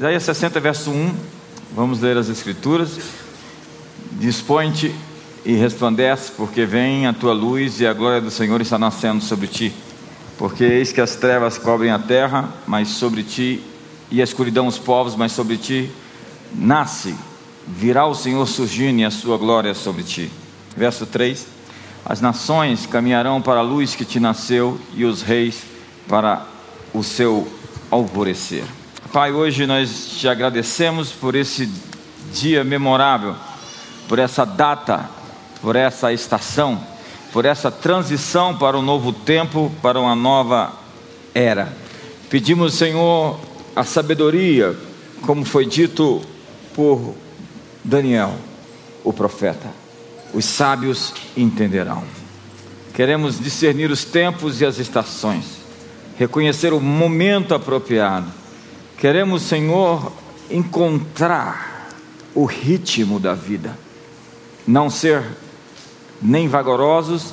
Isaías 60, verso 1. Vamos ler as Escrituras. Dispõe-te e resplandece, porque vem a tua luz e a glória do Senhor está nascendo sobre ti. Porque eis que as trevas cobrem a terra, mas sobre ti, e a escuridão os povos, mas sobre ti nasce, virá o Senhor surgindo e a sua glória sobre ti. Verso 3: As nações caminharão para a luz que te nasceu, e os reis para o seu alvorecer. Pai, hoje nós te agradecemos por esse dia memorável, por essa data, por essa estação, por essa transição para um novo tempo, para uma nova era. Pedimos, Senhor, a sabedoria, como foi dito por Daniel, o profeta. Os sábios entenderão. Queremos discernir os tempos e as estações, reconhecer o momento apropriado. Queremos, Senhor, encontrar o ritmo da vida, não ser nem vagarosos,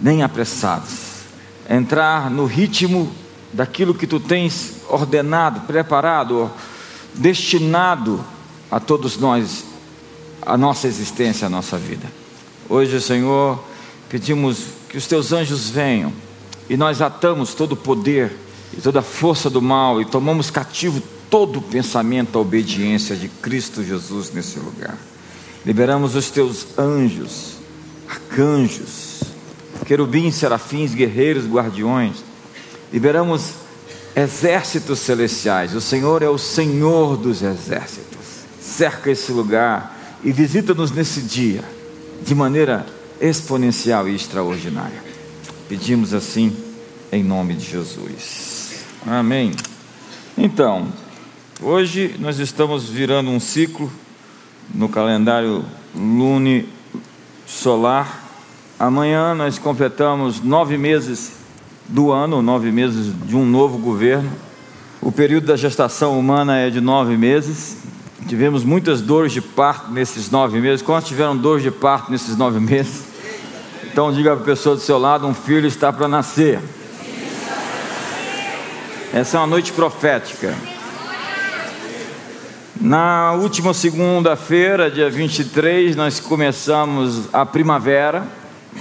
nem apressados. Entrar no ritmo daquilo que tu tens ordenado, preparado, destinado a todos nós, a nossa existência, a nossa vida. Hoje, Senhor, pedimos que os teus anjos venham e nós atamos todo o poder e toda força do mal e tomamos cativo todo o pensamento à obediência de Cristo Jesus nesse lugar. Liberamos os teus anjos, arcanjos, querubins, serafins, guerreiros, guardiões. Liberamos exércitos celestiais. O Senhor é o Senhor dos exércitos. Cerca esse lugar e visita-nos nesse dia de maneira exponencial e extraordinária. Pedimos assim em nome de Jesus. Amém. Então, hoje nós estamos virando um ciclo no calendário lune solar. Amanhã nós completamos nove meses do ano, nove meses de um novo governo. O período da gestação humana é de nove meses. Tivemos muitas dores de parto nesses nove meses. Quantos tiveram dores de parto nesses nove meses? Então diga para a pessoa do seu lado: um filho está para nascer. Essa é uma noite profética. Na última segunda-feira, dia 23, nós começamos a primavera.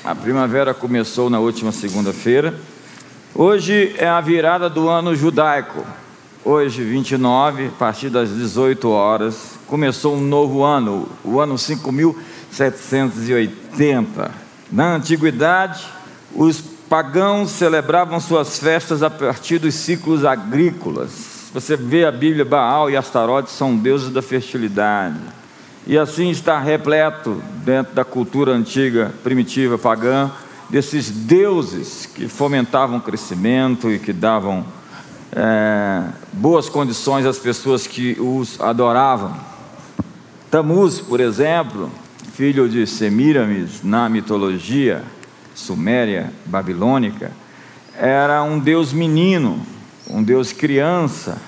A primavera começou na última segunda-feira. Hoje é a virada do ano judaico. Hoje, 29, a partir das 18 horas, começou um novo ano, o ano 5780. Na antiguidade, os pagãos celebravam suas festas a partir dos ciclos agrícolas você vê a Bíblia, Baal e Astarote são deuses da fertilidade. E assim está repleto, dentro da cultura antiga, primitiva, pagã, desses deuses que fomentavam o crescimento e que davam é, boas condições às pessoas que os adoravam. Tamuz, por exemplo, filho de Semiramis na mitologia suméria babilônica, era um deus menino um Deus criança,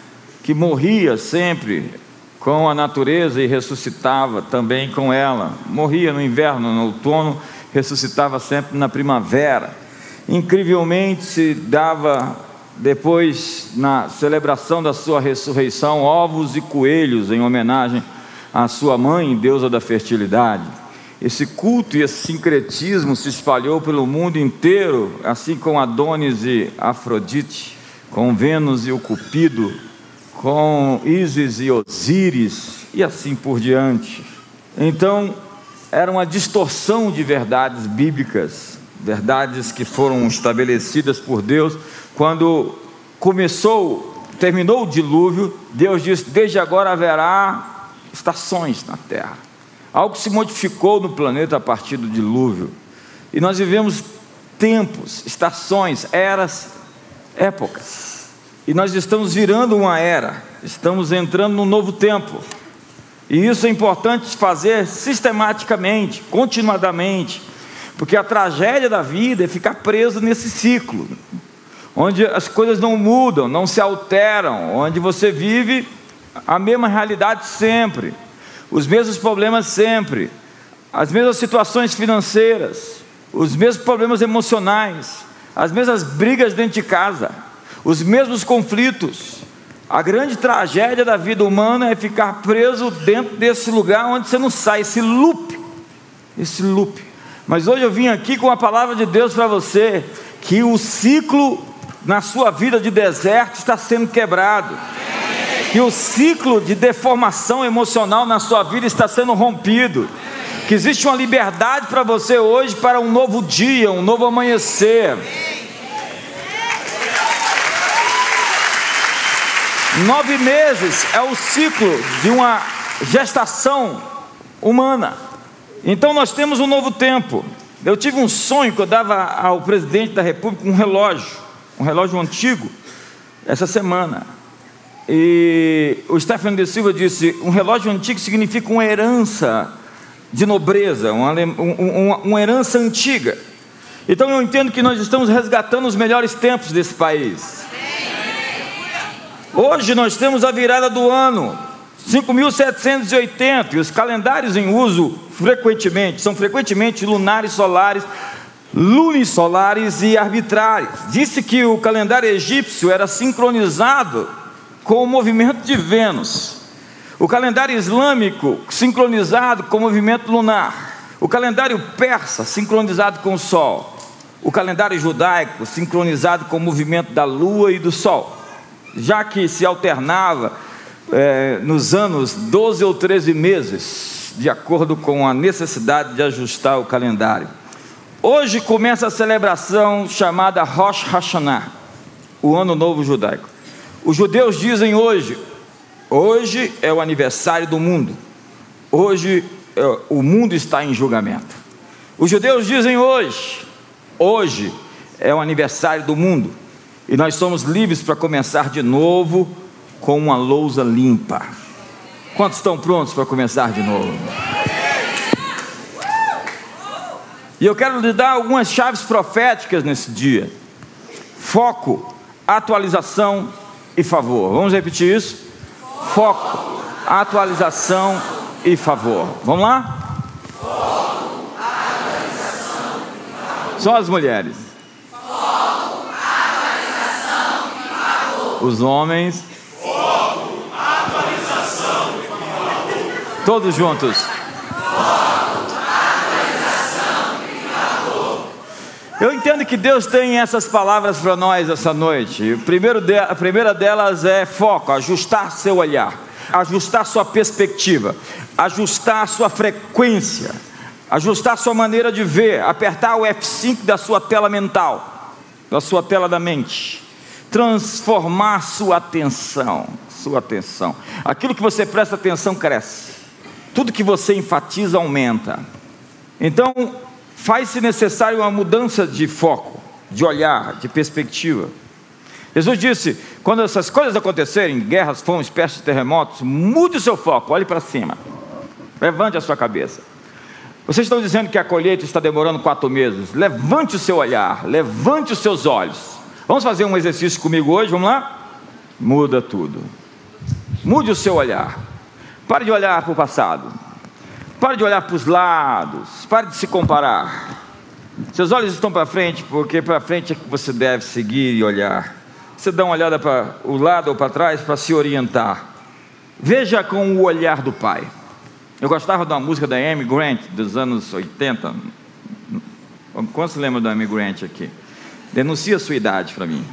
que morria sempre com a natureza e ressuscitava também com ela. Morria no inverno, no outono, ressuscitava sempre na primavera. Incrivelmente se dava depois, na celebração da sua ressurreição, ovos e coelhos em homenagem à sua mãe, deusa da fertilidade. Esse culto e esse sincretismo se espalhou pelo mundo inteiro, assim como Adonis e Afrodite com Vênus e o Cupido, com Ísis e Osíris e assim por diante. Então, era uma distorção de verdades bíblicas, verdades que foram estabelecidas por Deus quando começou, terminou o dilúvio, Deus disse: "Desde agora haverá estações na terra". Algo se modificou no planeta a partir do dilúvio. E nós vivemos tempos, estações, eras épocas. E nós estamos virando uma era, estamos entrando num novo tempo. E isso é importante fazer sistematicamente, continuadamente, porque a tragédia da vida é ficar preso nesse ciclo, onde as coisas não mudam, não se alteram, onde você vive a mesma realidade sempre, os mesmos problemas sempre, as mesmas situações financeiras, os mesmos problemas emocionais, as mesmas brigas dentro de casa, os mesmos conflitos, A grande tragédia da vida humana é ficar preso dentro desse lugar onde você não sai, esse loop. Esse loop. Mas hoje eu vim aqui com a palavra de Deus para você, que o ciclo na sua vida de deserto está sendo quebrado. Que o ciclo de deformação emocional na sua vida está sendo rompido. Que existe uma liberdade para você hoje para um novo dia, um novo amanhecer. Nove meses é o ciclo de uma gestação humana. Então nós temos um novo tempo. Eu tive um sonho que eu dava ao presidente da República um relógio, um relógio antigo, essa semana. E o Stefano de Silva disse: um relógio antigo significa uma herança de nobreza, uma, uma, uma herança antiga. Então eu entendo que nós estamos resgatando os melhores tempos desse país. Hoje nós temos a virada do ano, 5.780, e os calendários em uso frequentemente, são frequentemente lunares, solares, lunisolares e arbitrários. Disse que o calendário egípcio era sincronizado com o movimento de Vênus. O calendário islâmico sincronizado com o movimento lunar. O calendário persa sincronizado com o sol. O calendário judaico sincronizado com o movimento da lua e do sol já que se alternava é, nos anos 12 ou 13 meses, de acordo com a necessidade de ajustar o calendário. Hoje começa a celebração chamada Rosh Hashanah, o Ano Novo Judaico. Os judeus dizem hoje, hoje é o aniversário do mundo, hoje é, o mundo está em julgamento. Os judeus dizem hoje, hoje é o aniversário do mundo, e nós somos livres para começar de novo com uma lousa limpa. Quantos estão prontos para começar de novo? E eu quero lhe dar algumas chaves proféticas nesse dia: foco, atualização e favor. Vamos repetir isso? Foco, atualização e favor. Vamos lá? Foco, favor. Só as mulheres. Os homens. Fogo, atualização e Todos juntos. Eu entendo que Deus tem essas palavras para nós essa noite. A primeira delas é foco, ajustar seu olhar, ajustar sua perspectiva, ajustar sua frequência, ajustar sua maneira de ver, apertar o F5 da sua tela mental, da sua tela da mente transformar sua atenção, sua atenção. Aquilo que você presta atenção cresce. Tudo que você enfatiza aumenta. Então, faz-se necessário uma mudança de foco, de olhar, de perspectiva. Jesus disse: quando essas coisas acontecerem, guerras, fomes, pestes, terremotos, mude o seu foco, olhe para cima, levante a sua cabeça. Vocês estão dizendo que a colheita está demorando quatro meses. Levante o seu olhar, levante os seus olhos. Vamos fazer um exercício comigo hoje, vamos lá? Muda tudo. Mude o seu olhar. Pare de olhar para o passado. Pare de olhar para os lados. Pare de se comparar. Seus olhos estão para frente, porque para frente é que você deve seguir e olhar. Você dá uma olhada para o lado ou para trás para se orientar. Veja com o olhar do Pai. Eu gostava de uma música da Amy Grant dos anos 80. Quantos lembram da Amy Grant aqui? Denuncia a sua idade para mim.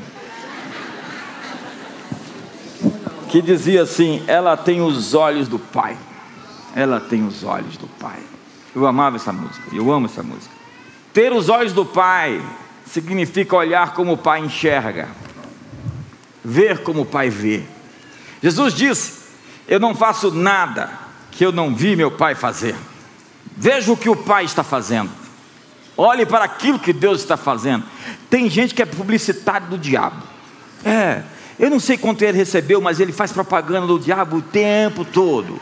Que dizia assim: ela tem os olhos do Pai. Ela tem os olhos do Pai. Eu amava essa música, eu amo essa música. Ter os olhos do Pai significa olhar como o Pai enxerga, ver como o Pai vê. Jesus disse: Eu não faço nada que eu não vi meu Pai fazer. Veja o que o Pai está fazendo. Olhe para aquilo que Deus está fazendo. Tem gente que é publicitário do diabo. É, eu não sei quanto ele recebeu, mas ele faz propaganda do diabo o tempo todo.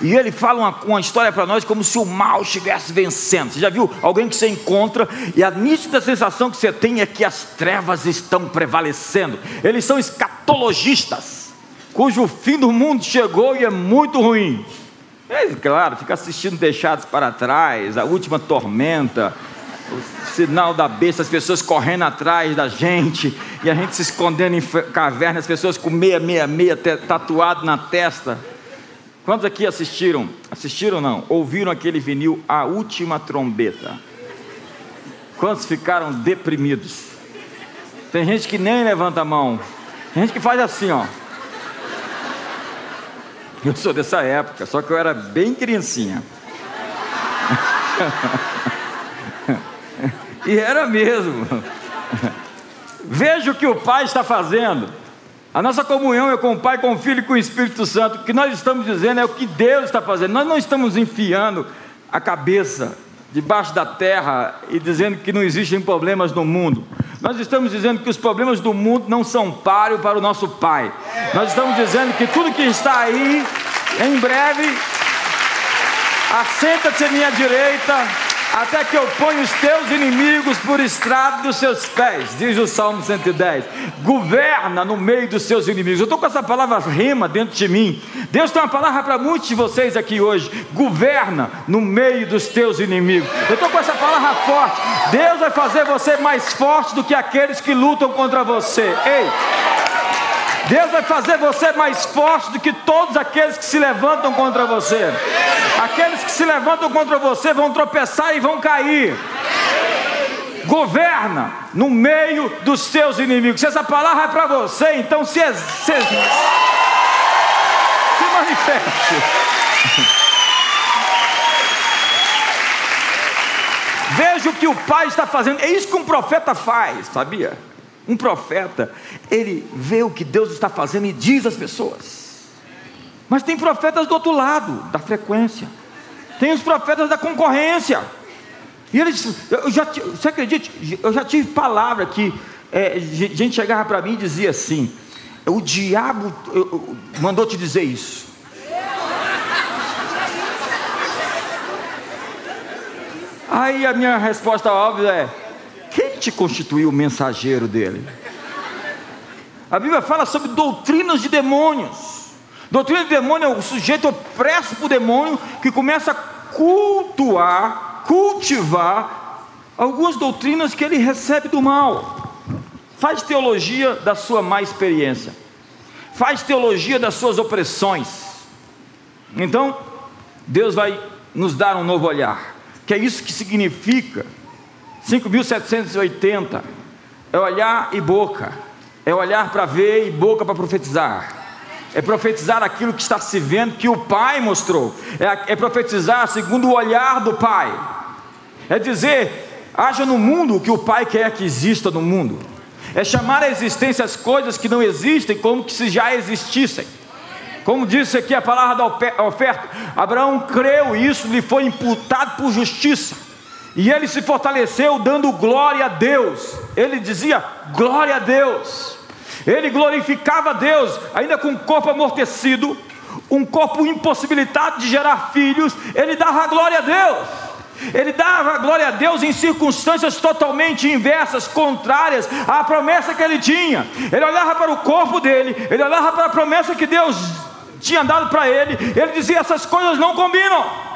E ele fala uma, uma história para nós como se o mal estivesse vencendo. Você já viu alguém que você encontra e a nítida sensação que você tem é que as trevas estão prevalecendo. Eles são escatologistas, cujo fim do mundo chegou e é muito ruim. É claro, fica assistindo Deixados para Trás, A Última Tormenta, o sinal da besta, as pessoas correndo atrás da gente, e a gente se escondendo em cavernas, pessoas com meia, meia, meia tatuado na testa. Quantos aqui assistiram? Assistiram não? Ouviram aquele vinil A Última Trombeta? Quantos ficaram deprimidos? Tem gente que nem levanta a mão. Tem gente que faz assim, ó. Eu sou dessa época, só que eu era bem criancinha. e era mesmo. Veja o que o Pai está fazendo. A nossa comunhão é com o Pai, com o Filho e com o Espírito Santo. O que nós estamos dizendo é o que Deus está fazendo. Nós não estamos enfiando a cabeça debaixo da terra e dizendo que não existem problemas no mundo. Nós estamos dizendo que os problemas do mundo não são páreo para o nosso Pai. Nós estamos dizendo que tudo que está aí, em breve, assenta-te à minha direita, até que eu ponha os teus inimigos por estrado dos seus pés, diz o Salmo 110. Governa no meio dos seus inimigos. Eu estou com essa palavra rima dentro de mim. Deus tem uma palavra para muitos de vocês aqui hoje. Governa no meio dos teus inimigos. Eu estou com essa palavra forte. Deus vai fazer você mais forte do que aqueles que lutam contra você. Ei! Deus vai fazer você mais forte do que todos aqueles que se levantam contra você. Aqueles que se levantam contra você vão tropeçar e vão cair. Governa no meio dos seus inimigos. Se essa palavra é para você, então se, se, se manifeste. Veja o que o Pai está fazendo. É isso que um profeta faz, sabia? Um profeta, ele vê o que Deus está fazendo e diz às pessoas. Mas tem profetas do outro lado da frequência. Tem os profetas da concorrência. E eles, eu já, você acredita? Eu já tive palavra que é, gente chegava para mim e dizia assim: o diabo mandou te dizer isso. Aí a minha resposta óbvia é: te constituiu o mensageiro dele? A Bíblia fala sobre doutrinas de demônios. Doutrina de demônio é o sujeito opresso por demônio que começa a cultuar, cultivar algumas doutrinas que ele recebe do mal. Faz teologia da sua má experiência. Faz teologia das suas opressões. Então, Deus vai nos dar um novo olhar. Que é isso que significa 5.780 é olhar e boca, é olhar para ver e boca para profetizar. É profetizar aquilo que está se vendo, que o Pai mostrou. É, é profetizar segundo o olhar do Pai. É dizer, haja no mundo o que o Pai quer que exista no mundo. É chamar a existência as coisas que não existem como se já existissem. Como disse aqui a palavra da oferta, Abraão creu e isso lhe foi imputado por justiça. E ele se fortaleceu dando glória a Deus. Ele dizia glória a Deus. Ele glorificava a Deus, ainda com o corpo amortecido, um corpo impossibilitado de gerar filhos. Ele dava glória a Deus. Ele dava glória a Deus em circunstâncias totalmente inversas, contrárias à promessa que ele tinha. Ele olhava para o corpo dele, ele olhava para a promessa que Deus tinha dado para ele. Ele dizia: essas coisas não combinam.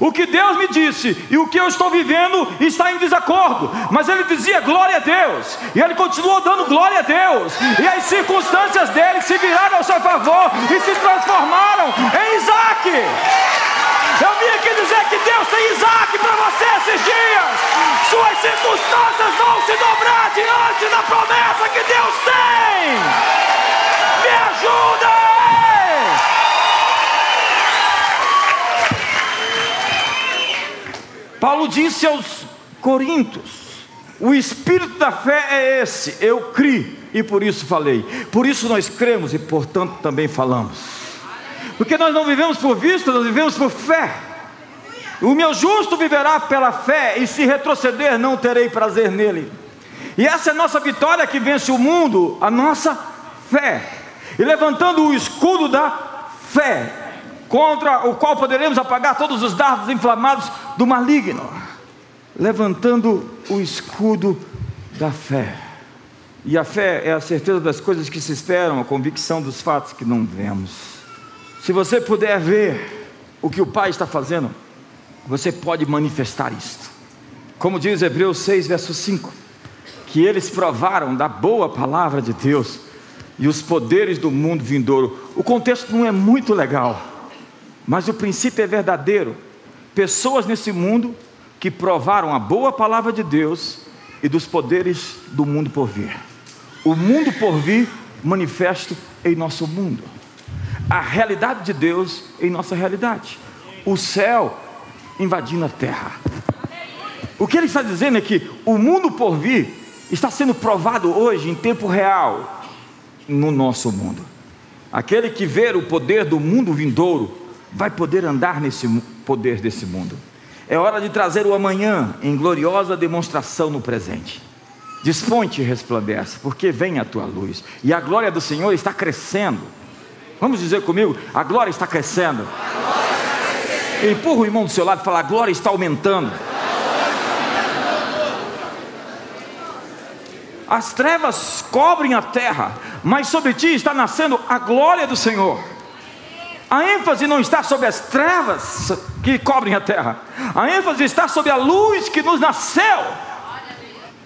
O que Deus me disse e o que eu estou vivendo está em desacordo. Mas ele dizia glória a Deus. E ele continuou dando glória a Deus. E as circunstâncias dele se viraram ao seu favor e se transformaram em Isaac. Eu vim aqui dizer que Deus tem Isaac para você esses dias. Suas circunstâncias vão se dobrar diante da promessa que Deus tem. Me ajuda! Paulo disse aos Coríntios: o espírito da fé é esse, eu criei e por isso falei. Por isso nós cremos e portanto também falamos. Porque nós não vivemos por vista, nós vivemos por fé. O meu justo viverá pela fé, e se retroceder, não terei prazer nele. E essa é a nossa vitória que vence o mundo, a nossa fé. E levantando o escudo da fé, contra o qual poderemos apagar todos os dardos inflamados do maligno, levantando o escudo da fé. E a fé é a certeza das coisas que se esperam, a convicção dos fatos que não vemos. Se você puder ver o que o Pai está fazendo, você pode manifestar isto. Como diz Hebreus 6, verso 5: que eles provaram da boa palavra de Deus e os poderes do mundo vindouro. O contexto não é muito legal, mas o princípio é verdadeiro. Pessoas nesse mundo que provaram a boa palavra de Deus e dos poderes do mundo por vir. O mundo por vir manifesto em nosso mundo. A realidade de Deus em nossa realidade. O céu invadindo a terra. O que ele está dizendo é que o mundo por vir está sendo provado hoje em tempo real no nosso mundo. Aquele que ver o poder do mundo vindouro vai poder andar nesse poder desse mundo. É hora de trazer o amanhã em gloriosa demonstração no presente. Desponte e resplandece, porque vem a tua luz, e a glória do Senhor está crescendo. Vamos dizer comigo: a glória está crescendo. Empurra o irmão do seu lado e fala: a glória está aumentando. As trevas cobrem a terra, mas sobre ti está nascendo a glória do Senhor. A ênfase não está sobre as trevas que cobrem a terra, a ênfase está sobre a luz que nos nasceu.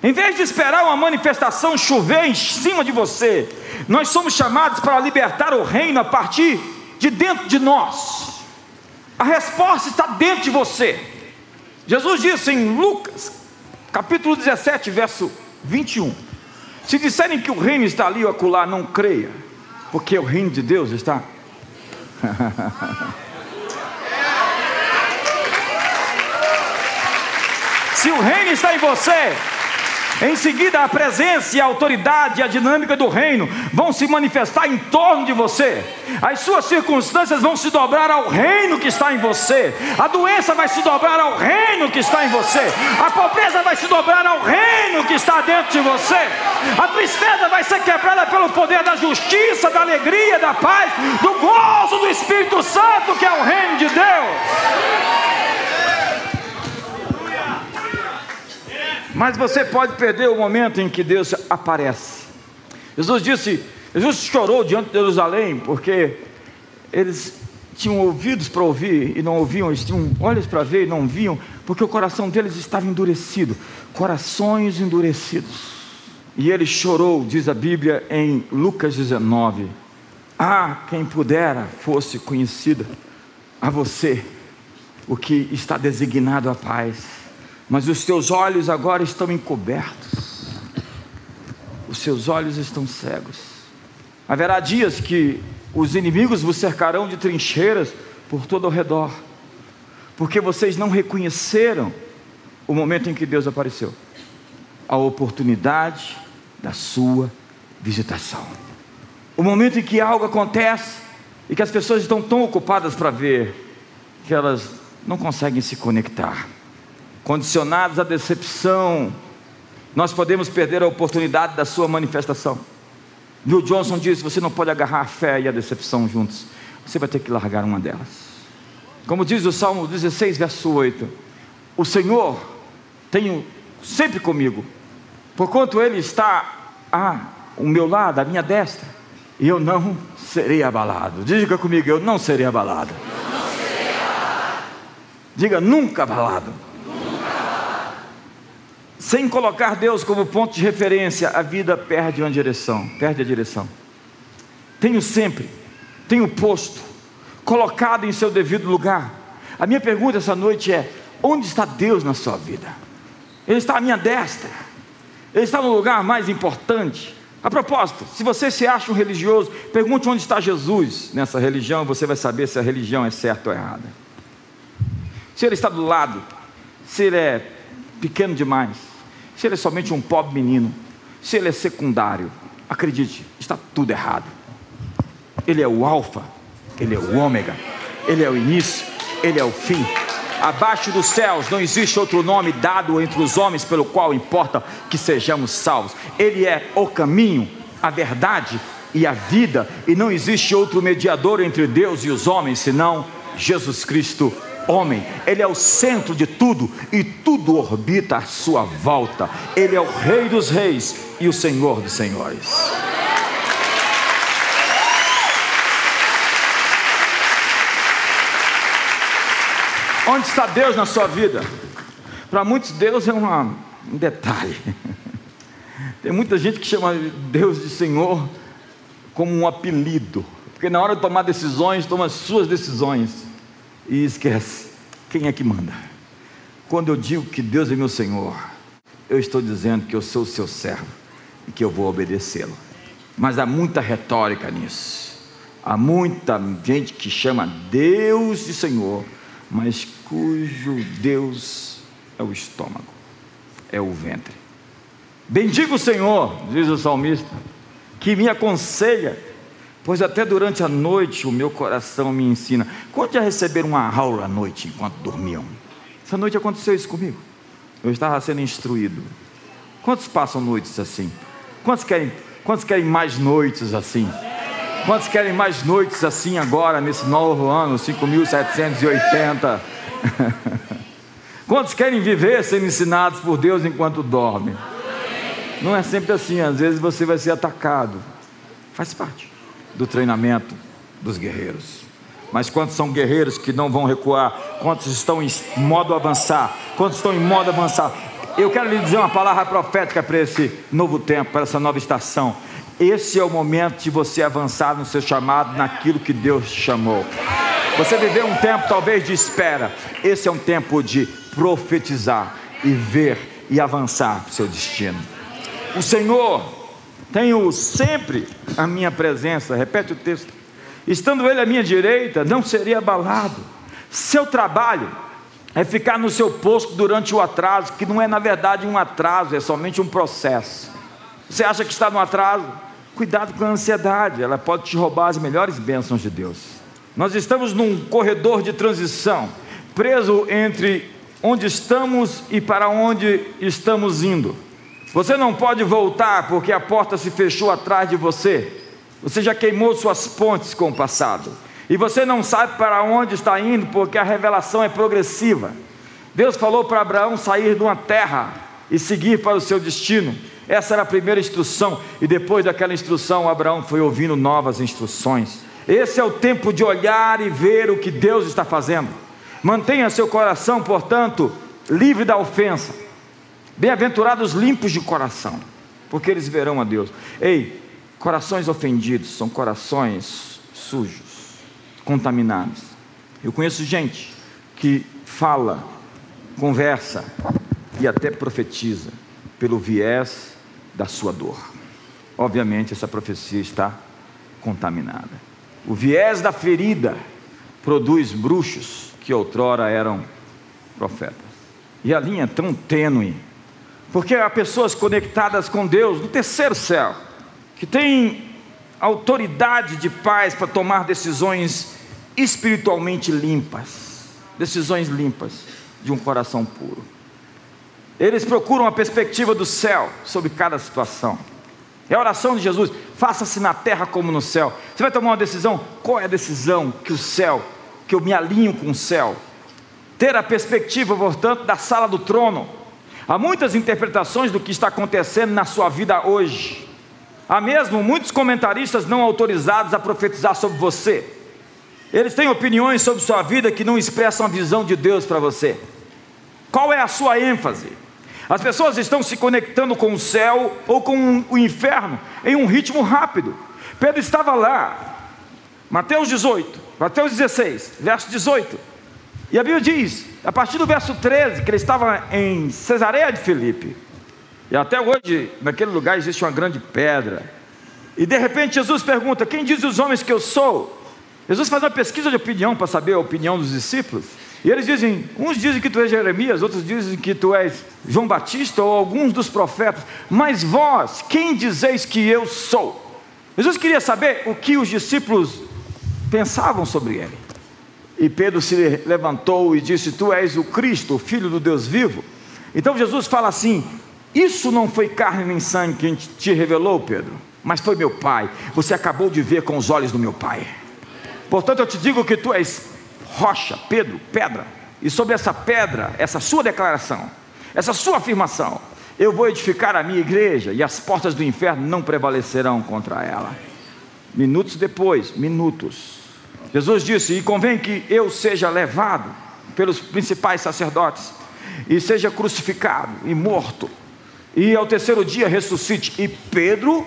Em vez de esperar uma manifestação chover em cima de você, nós somos chamados para libertar o reino a partir de dentro de nós. A resposta está dentro de você. Jesus disse em Lucas, capítulo 17, verso 21: Se disserem que o reino está ali ou acolá, não creia, porque o reino de Deus está Se o reino está em você, em seguida, a presença e a autoridade e a dinâmica do reino vão se manifestar em torno de você. As suas circunstâncias vão se dobrar ao reino que está em você. A doença vai se dobrar ao reino que está em você. A pobreza vai se dobrar ao reino que está dentro de você. A tristeza vai ser quebrada pelo poder da justiça, da alegria, da paz, do gozo do Espírito Santo, que é o reino de Deus. Mas você pode perder o momento em que Deus aparece. Jesus disse, Jesus chorou diante de Jerusalém, porque eles tinham ouvidos para ouvir e não ouviam, eles tinham olhos para ver e não viam, porque o coração deles estava endurecido, corações endurecidos. E ele chorou, diz a Bíblia em Lucas 19. Ah, quem pudera fosse conhecida a você o que está designado à paz mas os teus olhos agora estão encobertos, os seus olhos estão cegos. Haverá dias que os inimigos vos cercarão de trincheiras por todo ao redor, porque vocês não reconheceram o momento em que Deus apareceu, a oportunidade da sua visitação, o momento em que algo acontece e que as pessoas estão tão ocupadas para ver que elas não conseguem se conectar condicionados à decepção, nós podemos perder a oportunidade da sua manifestação. Bill Johnson disse: você não pode agarrar a fé e a decepção juntos, você vai ter que largar uma delas. Como diz o Salmo 16, verso 8: O Senhor tenho sempre comigo, porquanto Ele está a o meu lado, à minha destra, e eu não serei abalado. Diga comigo: eu não serei abalado. Não serei abalado. Diga nunca abalado. Sem colocar Deus como ponto de referência, a vida perde uma direção, perde a direção. Tenho sempre, tenho posto, colocado em seu devido lugar. A minha pergunta essa noite é: onde está Deus na sua vida? Ele está à minha destra, ele está no lugar mais importante. A propósito, se você se acha um religioso, pergunte onde está Jesus nessa religião, você vai saber se a religião é certa ou errada. Se ele está do lado, se ele é pequeno demais, se ele é somente um pobre menino, se ele é secundário, acredite, está tudo errado. Ele é o Alfa, ele é o Ômega, ele é o início, ele é o fim. Abaixo dos céus não existe outro nome dado entre os homens pelo qual importa que sejamos salvos. Ele é o caminho, a verdade e a vida, e não existe outro mediador entre Deus e os homens senão Jesus Cristo homem, ele é o centro de tudo e tudo orbita à sua volta. Ele é o Rei dos Reis e o Senhor dos Senhores. Onde está Deus na sua vida? Para muitos, Deus é uma, um detalhe. Tem muita gente que chama Deus de Senhor como um apelido, porque na hora de tomar decisões, toma as suas decisões e esquece quem é que manda. Quando eu digo que Deus é meu Senhor, eu estou dizendo que eu sou o seu servo e que eu vou obedecê-lo. Mas há muita retórica nisso. Há muita gente que chama Deus de Senhor, mas cujo Deus é o estômago, é o ventre. Bendigo o Senhor, diz o salmista, que me aconselha, pois até durante a noite o meu coração me ensina. Quando já receberam uma aula à noite enquanto dormiam? Essa noite aconteceu isso comigo. Eu estava sendo instruído. Quantos passam noites assim? Quantos querem, quantos querem mais noites assim? Quantos querem mais noites assim agora, nesse novo ano, 5.780? Quantos querem viver sendo ensinados por Deus enquanto dormem? Não é sempre assim, às vezes você vai ser atacado. Faz parte do treinamento dos guerreiros. Mas quantos são guerreiros que não vão recuar? Quantos estão em modo avançar? Quantos estão em modo avançar? Eu quero lhe dizer uma palavra profética para esse novo tempo, para essa nova estação. Esse é o momento de você avançar no seu chamado, naquilo que Deus te chamou. Você viveu um tempo talvez de espera. Esse é um tempo de profetizar e ver e avançar para o seu destino. O Senhor tenho sempre a minha presença, repete o texto. Estando ele à minha direita, não seria abalado. Seu trabalho é ficar no seu posto durante o atraso, que não é na verdade um atraso, é somente um processo. Você acha que está no atraso? Cuidado com a ansiedade, ela pode te roubar as melhores bênçãos de Deus. Nós estamos num corredor de transição, preso entre onde estamos e para onde estamos indo. Você não pode voltar porque a porta se fechou atrás de você. Você já queimou suas pontes com o passado. E você não sabe para onde está indo porque a revelação é progressiva. Deus falou para Abraão sair de uma terra e seguir para o seu destino. Essa era a primeira instrução, e depois daquela instrução, Abraão foi ouvindo novas instruções. Esse é o tempo de olhar e ver o que Deus está fazendo. Mantenha seu coração, portanto, livre da ofensa. Bem-aventurados limpos de coração, porque eles verão a Deus. Ei, Corações ofendidos são corações sujos, contaminados. Eu conheço gente que fala, conversa e até profetiza pelo viés da sua dor. Obviamente, essa profecia está contaminada. O viés da ferida produz bruxos que outrora eram profetas. E a linha é tão tênue, porque há pessoas conectadas com Deus no terceiro céu que tem autoridade de paz para tomar decisões espiritualmente limpas, decisões limpas de um coração puro. Eles procuram a perspectiva do céu sobre cada situação. É a oração de Jesus: faça-se na terra como no céu. Você vai tomar uma decisão? Qual é a decisão que o céu, que eu me alinho com o céu? Ter a perspectiva, portanto, da sala do trono. Há muitas interpretações do que está acontecendo na sua vida hoje. Há mesmo muitos comentaristas não autorizados a profetizar sobre você. Eles têm opiniões sobre sua vida que não expressam a visão de Deus para você. Qual é a sua ênfase? As pessoas estão se conectando com o céu ou com o inferno em um ritmo rápido. Pedro estava lá, Mateus 18, Mateus 16, verso 18. E a Bíblia diz, a partir do verso 13, que ele estava em Cesareia de Filipe. E até hoje, naquele lugar existe uma grande pedra. E de repente Jesus pergunta: Quem diz os homens que eu sou? Jesus faz uma pesquisa de opinião para saber a opinião dos discípulos. E eles dizem: uns dizem que tu és Jeremias, outros dizem que tu és João Batista ou alguns dos profetas. Mas vós, quem dizeis que eu sou? Jesus queria saber o que os discípulos pensavam sobre ele. E Pedro se levantou e disse: Tu és o Cristo, o Filho do Deus vivo. Então Jesus fala assim: isso não foi carne nem sangue que te revelou, Pedro, mas foi meu Pai. Você acabou de ver com os olhos do meu Pai. Portanto, eu te digo que tu és rocha, Pedro, pedra. E sobre essa pedra, essa sua declaração, essa sua afirmação, eu vou edificar a minha igreja e as portas do inferno não prevalecerão contra ela. Minutos depois, minutos, Jesus disse: E convém que eu seja levado pelos principais sacerdotes e seja crucificado e morto e ao terceiro dia ressuscite. E Pedro,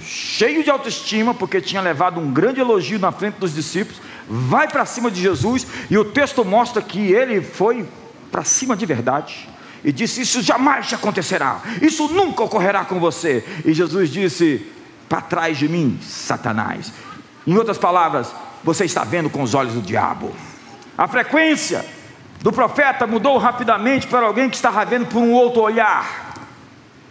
cheio de autoestima, porque tinha levado um grande elogio na frente dos discípulos, vai para cima de Jesus, e o texto mostra que ele foi para cima de verdade. E disse: Isso jamais te acontecerá, isso nunca ocorrerá com você. E Jesus disse: Para trás de mim, Satanás. Em outras palavras, você está vendo com os olhos do diabo. A frequência do profeta mudou rapidamente para alguém que estava vendo por um outro olhar.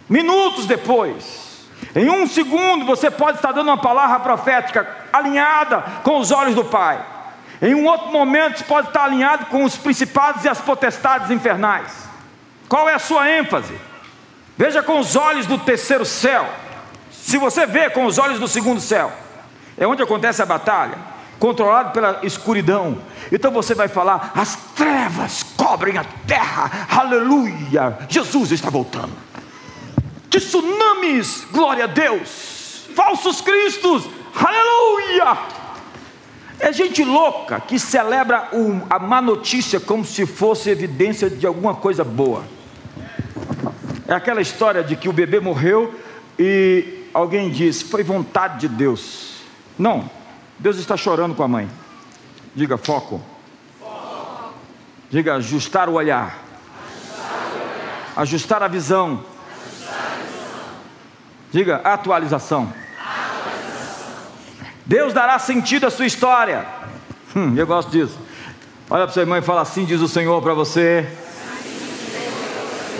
Minutos depois, em um segundo, você pode estar dando uma palavra profética alinhada com os olhos do Pai. Em um outro momento, você pode estar alinhado com os principados e as potestades infernais. Qual é a sua ênfase? Veja com os olhos do terceiro céu. Se você vê com os olhos do segundo céu, é onde acontece a batalha controlado pela escuridão. Então você vai falar: as trevas cobrem a terra, aleluia, Jesus está voltando. Tsunamis, glória a Deus, falsos cristos, aleluia. É gente louca que celebra a má notícia como se fosse evidência de alguma coisa boa. É aquela história de que o bebê morreu e alguém diz: foi vontade de Deus. Não, Deus está chorando com a mãe. Diga foco. foco. Diga ajustar o olhar. Ajustar, o olhar. Ajustar, a, visão. Diga atualização. atualização. Deus dará sentido à sua história. Hum, eu gosto disso. Olha para sua irmã e fala assim: diz o Senhor para você.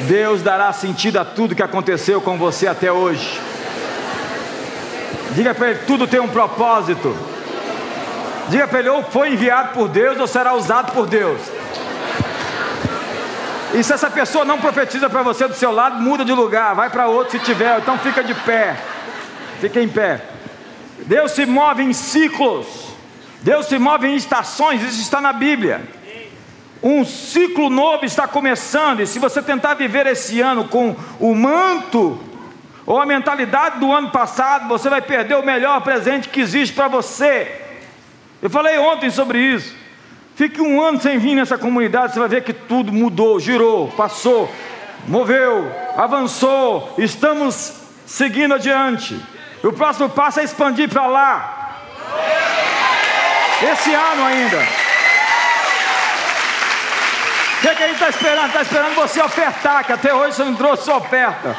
Deus dará sentido a tudo que aconteceu com você até hoje. Diga para ele: tudo tem um propósito. Diga para ele: ou foi enviado por Deus ou será usado por Deus. E se essa pessoa não profetiza para você do seu lado, muda de lugar, vai para outro se tiver, então fica de pé. Fica em pé. Deus se move em ciclos. Deus se move em estações, isso está na Bíblia. Um ciclo novo está começando, e se você tentar viver esse ano com o manto ou a mentalidade do ano passado, você vai perder o melhor presente que existe para você. Eu falei ontem sobre isso. Fique um ano sem vir nessa comunidade, você vai ver que tudo mudou, girou, passou, moveu, avançou. Estamos seguindo adiante. O próximo passo é expandir para lá. Esse ano ainda. O que, é que a gente está esperando? Está esperando você ofertar, que até hoje você não trouxe sua oferta.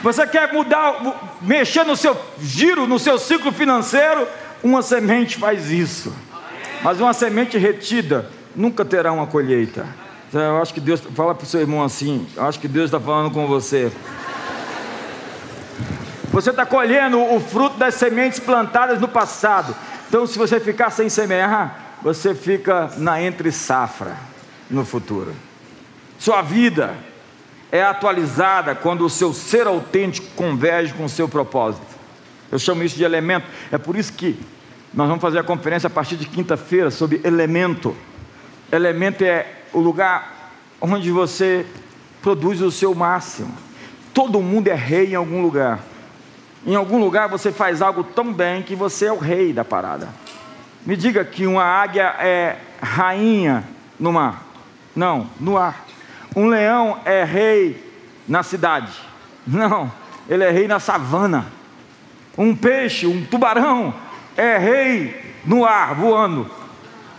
Você quer mudar, mexer no seu giro, no seu ciclo financeiro? Uma semente faz isso, mas uma semente retida nunca terá uma colheita. Eu acho que Deus, fala para o seu irmão assim, eu acho que Deus está falando com você. Você está colhendo o fruto das sementes plantadas no passado. Então, se você ficar sem semear, você fica na entre safra no futuro. Sua vida é atualizada quando o seu ser autêntico converge com o seu propósito. Eu chamo isso de elemento. É por isso que nós vamos fazer a conferência a partir de quinta-feira sobre elemento. Elemento é o lugar onde você produz o seu máximo. Todo mundo é rei em algum lugar. Em algum lugar você faz algo tão bem que você é o rei da parada. Me diga que uma águia é rainha no mar. Não, no ar. Um leão é rei na cidade. Não, ele é rei na savana. Um peixe, um tubarão, é rei no ar, voando.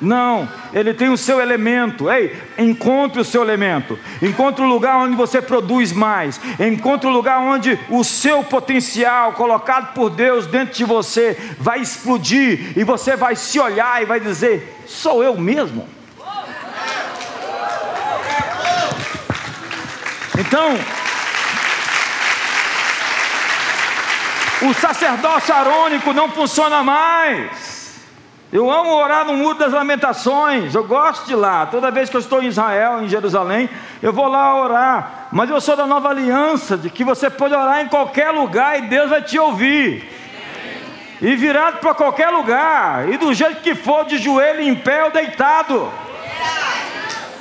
Não, ele tem o seu elemento. Ei, encontre o seu elemento. Encontre o lugar onde você produz mais. Encontre o lugar onde o seu potencial colocado por Deus dentro de você vai explodir e você vai se olhar e vai dizer: sou eu mesmo. Então, O sacerdócio arônico não funciona mais. Eu amo orar no Muro das Lamentações, eu gosto de lá. Toda vez que eu estou em Israel, em Jerusalém, eu vou lá orar. Mas eu sou da nova aliança, de que você pode orar em qualquer lugar e Deus vai te ouvir. E virado para qualquer lugar, e do jeito que for, de joelho em pé ou deitado.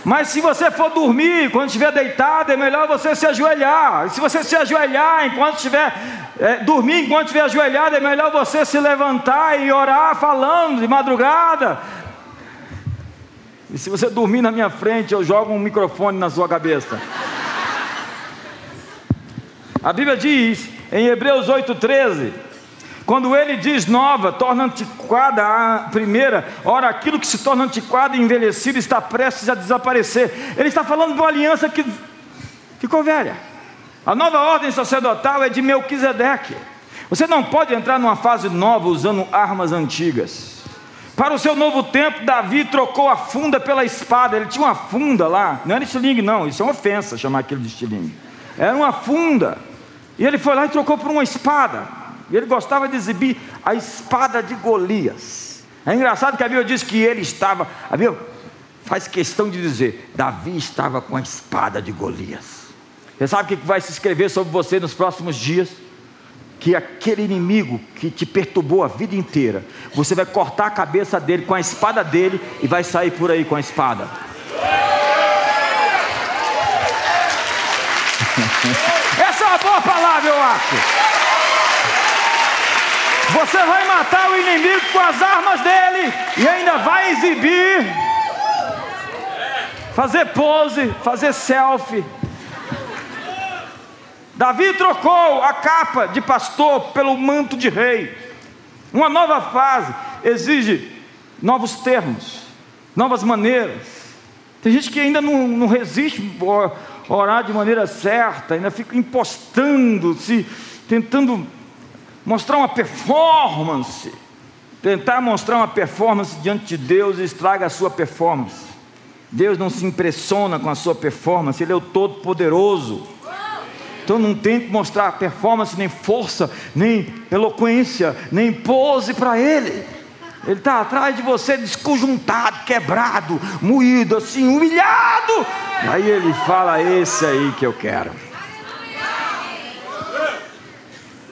Mas se você for dormir, quando estiver deitado, é melhor você se ajoelhar. E se você se ajoelhar enquanto estiver é, dormir enquanto estiver ajoelhado, é melhor você se levantar e orar falando de madrugada. E se você dormir na minha frente, eu jogo um microfone na sua cabeça. A Bíblia diz em Hebreus 8,13: quando ele diz nova, torna antiquada a primeira, ora aquilo que se torna antiquado e envelhecido está prestes a desaparecer. Ele está falando de uma aliança que ficou velha. A nova ordem sacerdotal é de Melquisedeque. Você não pode entrar numa fase nova usando armas antigas. Para o seu novo tempo, Davi trocou a funda pela espada. Ele tinha uma funda lá, não era estilingue, não, isso é uma ofensa chamar aquilo de estilingue. Era uma funda. E ele foi lá e trocou por uma espada. E ele gostava de exibir a espada de Golias. É engraçado que a Bíblia diz que ele estava, a Bíblia faz questão de dizer, Davi estava com a espada de Golias. Você sabe o que vai se escrever sobre você nos próximos dias? Que aquele inimigo que te perturbou a vida inteira, você vai cortar a cabeça dele com a espada dele e vai sair por aí com a espada. Essa é uma boa palavra, eu acho. Você vai matar o inimigo com as armas dele e ainda vai exibir, fazer pose, fazer selfie. Davi trocou a capa de pastor pelo manto de rei. Uma nova fase exige novos termos, novas maneiras. Tem gente que ainda não, não resiste orar de maneira certa, ainda fica impostando, se tentando mostrar uma performance, tentar mostrar uma performance diante de Deus estraga a sua performance. Deus não se impressiona com a sua performance, Ele é o Todo-Poderoso. Então não tente mostrar performance, nem força, nem eloquência, nem pose para Ele. Ele está atrás de você desconjuntado, quebrado, moído, assim, humilhado. Aí ele fala: Esse aí que eu quero.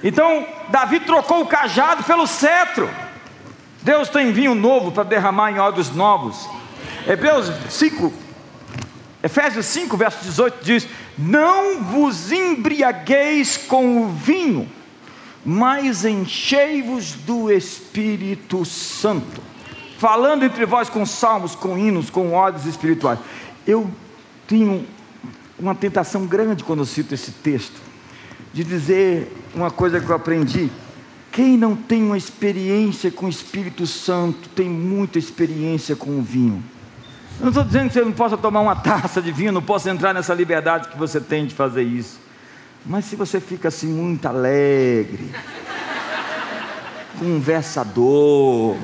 Então, Davi trocou o cajado pelo cetro. Deus tem vinho novo para derramar em odres novos. Hebreus 5, Efésios 5, verso 18 diz: Não vos embriagueis com o vinho, mas enchei-vos do Espírito Santo. Falando entre vós com salmos, com hinos, com ódios espirituais. Eu tenho uma tentação grande quando eu cito esse texto de dizer uma coisa que eu aprendi. Quem não tem uma experiência com o Espírito Santo tem muita experiência com o vinho. Eu não estou dizendo que você não possa tomar uma taça de vinho, não possa entrar nessa liberdade que você tem de fazer isso. Mas se você fica assim muito alegre, conversador,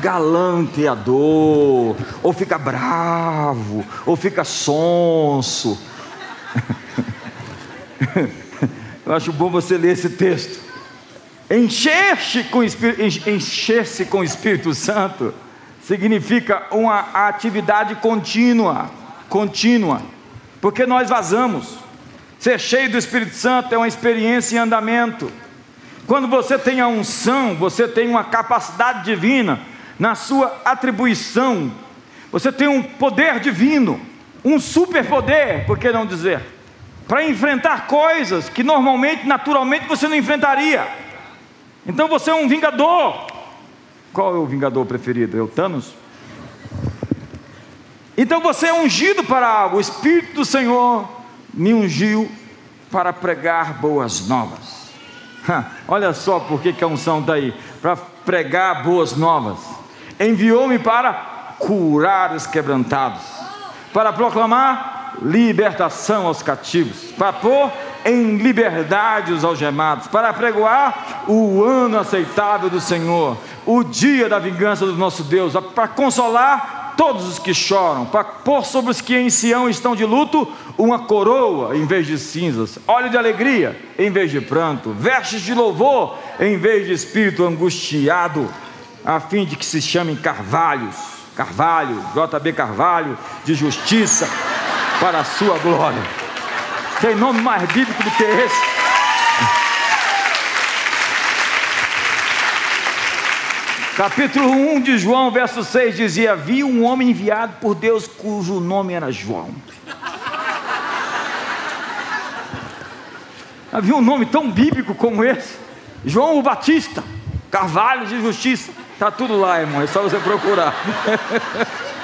galanteador, ou fica bravo, ou fica sonso. Eu acho bom você ler esse texto. Encher-se com, encher com o Espírito Santo significa uma atividade contínua, contínua, porque nós vazamos. Ser cheio do Espírito Santo é uma experiência em andamento. Quando você tem a unção, você tem uma capacidade divina na sua atribuição. Você tem um poder divino, um superpoder, por que não dizer? para enfrentar coisas que normalmente, naturalmente, você não enfrentaria. Então você é um vingador. Qual é o vingador preferido? É o Thanos? Então você é ungido para algo. O Espírito do Senhor me ungiu para pregar boas novas. Olha só por que, a unção está aí: para pregar boas novas. Enviou-me para curar os quebrantados, para proclamar libertação aos cativos, para pôr em liberdade os algemados, para pregoar o ano aceitável do Senhor, o dia da vingança do nosso Deus, para consolar todos os que choram, para pôr sobre os que em Sião estão de luto uma coroa em vez de cinzas, óleo de alegria em vez de pranto, vestes de louvor em vez de espírito angustiado, a fim de que se chamem carvalhos, Carvalho, JB Carvalho, de justiça para a sua glória. Tem nome mais bíblico do que esse? Capítulo 1 de João, verso 6 dizia: Havia um homem enviado por Deus cujo nome era João. Havia um nome tão bíblico como esse: João o Batista, Carvalho de Justiça. Está tudo lá, irmão, é só você procurar.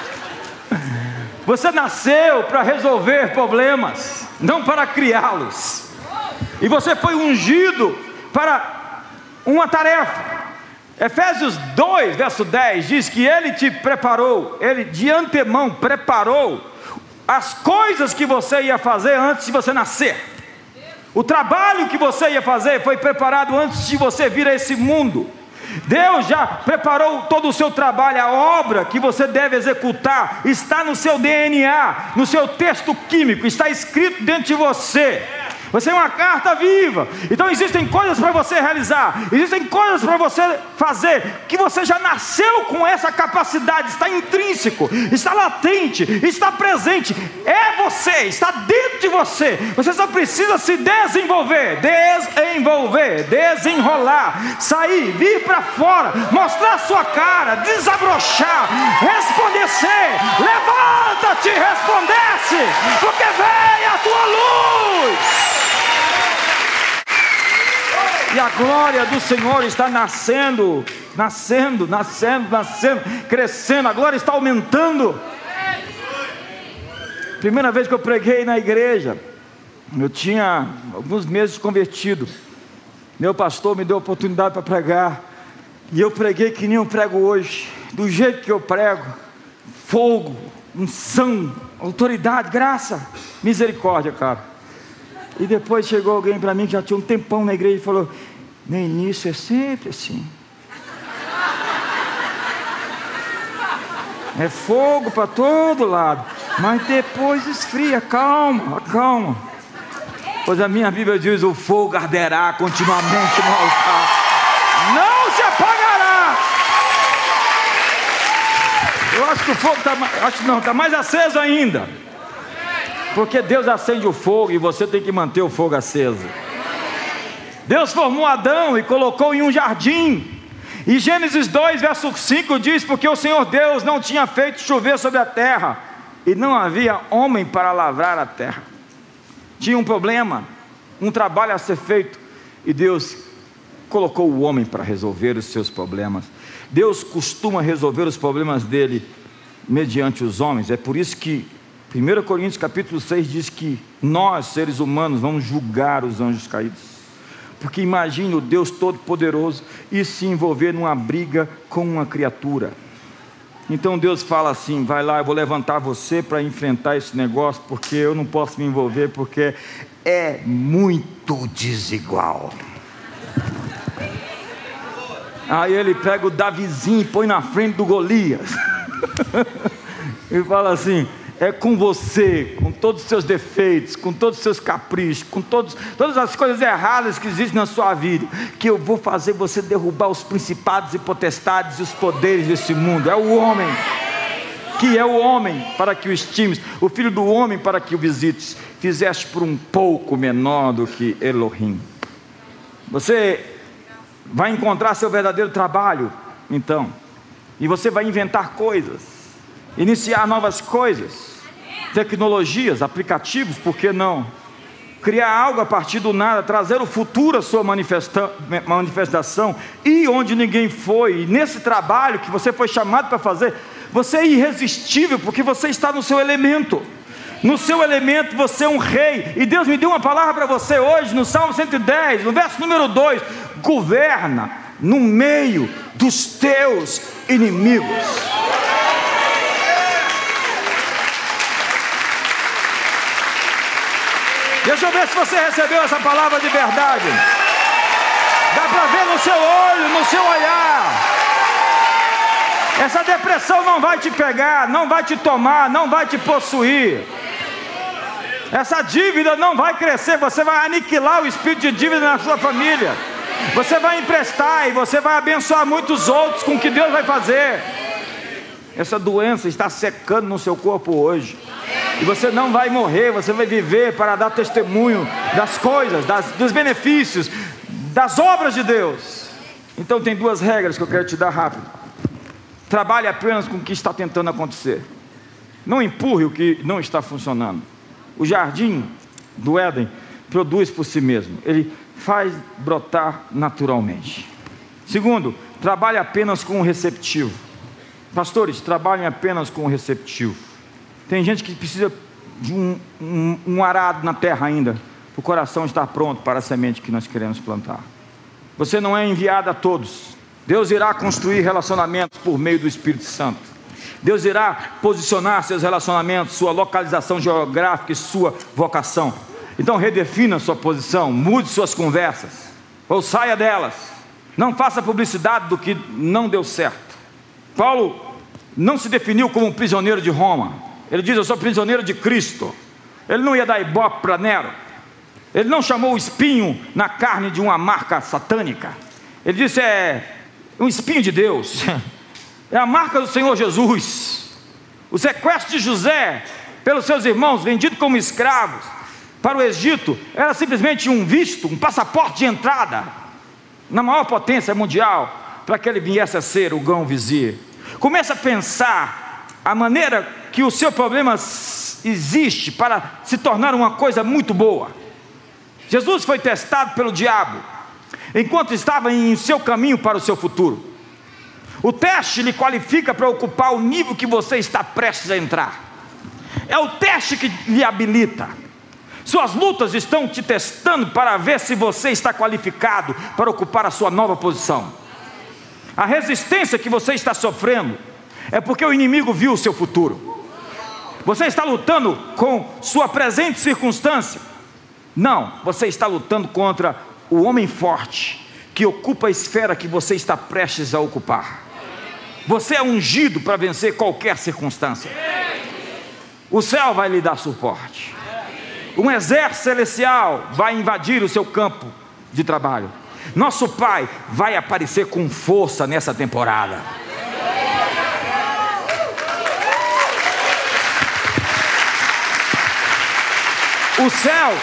Você nasceu para resolver problemas, não para criá-los. E você foi ungido para uma tarefa. Efésios 2, verso 10 diz que ele te preparou, ele de antemão preparou as coisas que você ia fazer antes de você nascer. O trabalho que você ia fazer foi preparado antes de você vir a esse mundo. Deus já preparou todo o seu trabalho, a obra que você deve executar está no seu DNA, no seu texto químico, está escrito dentro de você. Você é uma carta viva. Então existem coisas para você realizar, existem coisas para você fazer que você já nasceu com essa capacidade, está intrínseco, está latente, está presente. É você, está dentro de você. Você só precisa se desenvolver, desenvolver, desenrolar, sair, vir para fora, mostrar sua cara, desabrochar, resplandecer. Levanta-te, resplandece, porque vem a tua luz. E a glória do Senhor está nascendo, nascendo, nascendo, nascendo, crescendo. A glória está aumentando. Primeira vez que eu preguei na igreja, eu tinha alguns meses convertido. Meu pastor me deu a oportunidade para pregar. E eu preguei que nem eu prego hoje. Do jeito que eu prego: fogo, unção, autoridade, graça, misericórdia, cara. E depois chegou alguém para mim que já tinha um tempão na igreja e falou: No início é sempre assim. É fogo para todo lado, mas depois esfria, calma, calma. Pois a minha Bíblia diz: o fogo arderá continuamente no altar, não se apagará. Eu acho que o fogo está, está mais aceso ainda. Porque Deus acende o fogo e você tem que manter o fogo aceso. Deus formou Adão e colocou em um jardim. E Gênesis 2, verso 5 diz: Porque o Senhor Deus não tinha feito chover sobre a terra, e não havia homem para lavrar a terra. Tinha um problema, um trabalho a ser feito, e Deus colocou o homem para resolver os seus problemas. Deus costuma resolver os problemas dele mediante os homens, é por isso que 1 Coríntios capítulo 6 diz que nós, seres humanos, vamos julgar os anjos caídos. Porque imagine o Deus Todo-Poderoso e se envolver numa briga com uma criatura. Então Deus fala assim: vai lá, eu vou levantar você para enfrentar esse negócio, porque eu não posso me envolver, porque é muito desigual. Aí ele pega o Davizinho e põe na frente do Golias. e fala assim: é com você, com todos os seus defeitos, com todos os seus caprichos, com todos, todas as coisas erradas que existem na sua vida, que eu vou fazer você derrubar os principados e potestades e os poderes desse mundo. É o homem, que é o homem para que o estimes, o filho do homem para que o visites. Fizeste por um pouco menor do que Elohim. Você vai encontrar seu verdadeiro trabalho, então, e você vai inventar coisas, iniciar novas coisas tecnologias, aplicativos, por que não? Criar algo a partir do nada, trazer o futuro à sua manifesta manifestação, e onde ninguém foi, e nesse trabalho que você foi chamado para fazer, você é irresistível, porque você está no seu elemento. No seu elemento você é um rei, e Deus me deu uma palavra para você hoje, no Salmo 110, no verso número 2: governa no meio dos teus inimigos. Deixa eu ver se você recebeu essa palavra de verdade. Dá para ver no seu olho, no seu olhar. Essa depressão não vai te pegar, não vai te tomar, não vai te possuir. Essa dívida não vai crescer, você vai aniquilar o espírito de dívida na sua família. Você vai emprestar e você vai abençoar muitos outros com o que Deus vai fazer. Essa doença está secando no seu corpo hoje. E você não vai morrer, você vai viver para dar testemunho das coisas, das, dos benefícios, das obras de Deus. Então tem duas regras que eu quero te dar rápido. Trabalhe apenas com o que está tentando acontecer. Não empurre o que não está funcionando. O jardim do Éden produz por si mesmo. Ele faz brotar naturalmente. Segundo, trabalhe apenas com o receptivo. Pastores, trabalhem apenas com o receptivo. Tem gente que precisa de um, um, um arado na terra ainda o coração estar pronto para a semente que nós queremos plantar. Você não é enviado a todos. Deus irá construir relacionamentos por meio do Espírito Santo. Deus irá posicionar seus relacionamentos, sua localização geográfica e sua vocação. Então redefina sua posição, mude suas conversas, ou saia delas. Não faça publicidade do que não deu certo. Paulo não se definiu como um prisioneiro de Roma. Ele diz: Eu sou prisioneiro de Cristo. Ele não ia dar ibope para Nero. Ele não chamou o espinho na carne de uma marca satânica. Ele disse: É um espinho de Deus. É a marca do Senhor Jesus. O sequestro de José pelos seus irmãos, vendido como escravos para o Egito, era simplesmente um visto, um passaporte de entrada na maior potência mundial para que ele viesse a ser o grão vizir. Comece a pensar a maneira que o seu problema existe para se tornar uma coisa muito boa. Jesus foi testado pelo diabo enquanto estava em seu caminho para o seu futuro. O teste lhe qualifica para ocupar o nível que você está prestes a entrar. É o teste que lhe habilita. Suas lutas estão te testando para ver se você está qualificado para ocupar a sua nova posição. A resistência que você está sofrendo é porque o inimigo viu o seu futuro. Você está lutando com sua presente circunstância? Não, você está lutando contra o homem forte que ocupa a esfera que você está prestes a ocupar. Você é ungido para vencer qualquer circunstância. O céu vai lhe dar suporte. Um exército celestial vai invadir o seu campo de trabalho. Nosso Pai vai aparecer com força nessa temporada. O céu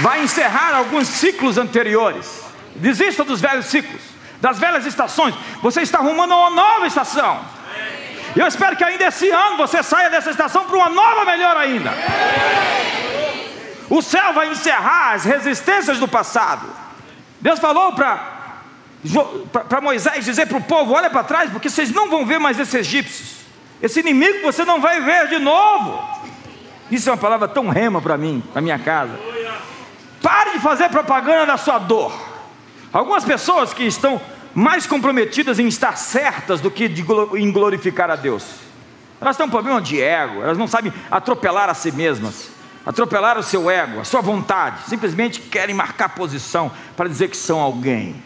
vai encerrar alguns ciclos anteriores. Desista dos velhos ciclos das velhas estações, você está arrumando uma nova estação. Eu espero que ainda esse ano você saia dessa estação para uma nova melhor ainda. O céu vai encerrar as resistências do passado. Deus falou para Moisés dizer para o povo: olha para trás, porque vocês não vão ver mais esses egípcios. Esse inimigo você não vai ver de novo. Isso é uma palavra tão rema para mim, para minha casa. Pare de fazer propaganda da sua dor. Algumas pessoas que estão mais comprometidas em estar certas do que em glorificar a Deus. Elas têm um problema de ego, elas não sabem atropelar a si mesmas, atropelar o seu ego, a sua vontade, simplesmente querem marcar posição para dizer que são alguém.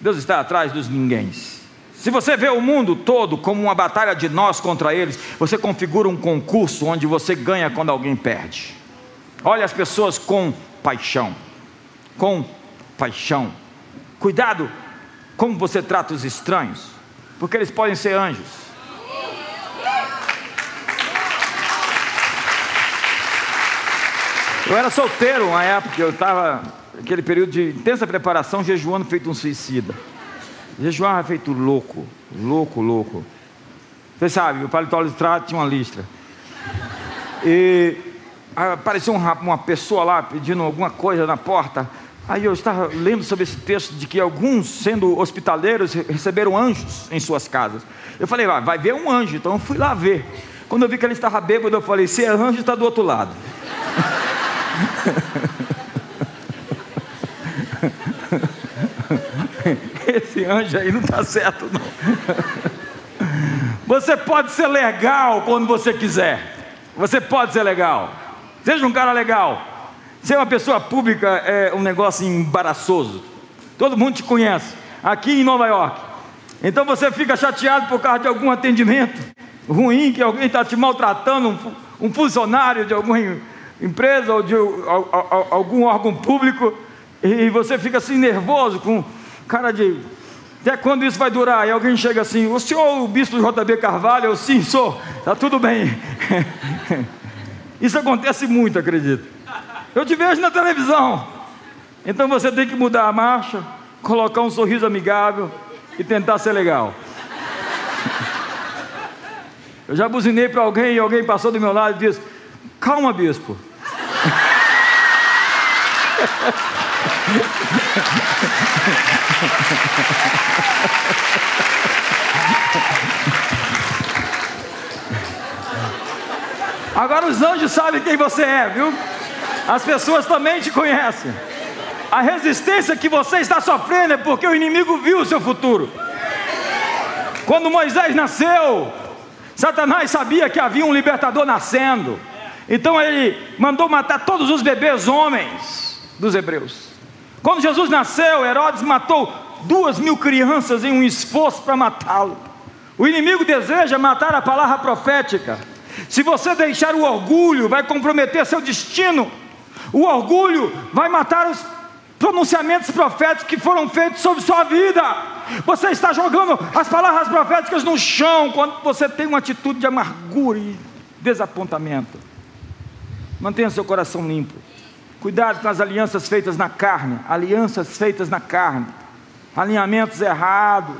Deus está atrás dos ninguéms. Se você vê o mundo todo como uma batalha de nós contra eles, você configura um concurso onde você ganha quando alguém perde. Olha as pessoas com paixão, com paixão. Cuidado como você trata os estranhos, porque eles podem ser anjos. Eu era solteiro uma época, eu estava naquele período de intensa preparação, jejuando feito um suicida. Jejuava feito louco, louco, louco. Você sabe, o paletó listrado tinha uma listra. E apareceu uma pessoa lá pedindo alguma coisa na porta. Aí eu estava lendo sobre esse texto de que alguns, sendo hospitaleiros, receberam anjos em suas casas. Eu falei, ah, vai ver um anjo, então eu fui lá ver. Quando eu vi que ele estava bêbado, eu falei, se é anjo, está do outro lado. Esse anjo aí não está certo, não. Você pode ser legal quando você quiser. Você pode ser legal. Seja um cara legal. Ser uma pessoa pública é um negócio embaraçoso. Todo mundo te conhece, aqui em Nova York. Então você fica chateado por causa de algum atendimento ruim, que alguém está te maltratando, um, funcionário de alguma empresa ou de algum órgão público, e você fica assim nervoso, com cara de. Até quando isso vai durar? E alguém chega assim: O senhor o bispo JB Carvalho? Eu sim, sou, está tudo bem. isso acontece muito, acredito. Eu te vejo na televisão. Então você tem que mudar a marcha, colocar um sorriso amigável e tentar ser legal. Eu já buzinei para alguém e alguém passou do meu lado e disse: Calma, bispo. Agora os anjos sabem quem você é, viu? As pessoas também te conhecem. A resistência que você está sofrendo é porque o inimigo viu o seu futuro. Quando Moisés nasceu, Satanás sabia que havia um libertador nascendo. Então ele mandou matar todos os bebês homens dos hebreus. Quando Jesus nasceu, Herodes matou duas mil crianças em um esforço para matá-lo. O inimigo deseja matar a palavra profética. Se você deixar o orgulho, vai comprometer seu destino. O orgulho vai matar os pronunciamentos proféticos que foram feitos sobre sua vida. Você está jogando as palavras proféticas no chão quando você tem uma atitude de amargura e desapontamento. Mantenha seu coração limpo. Cuidado com as alianças feitas na carne, alianças feitas na carne, alinhamentos errados,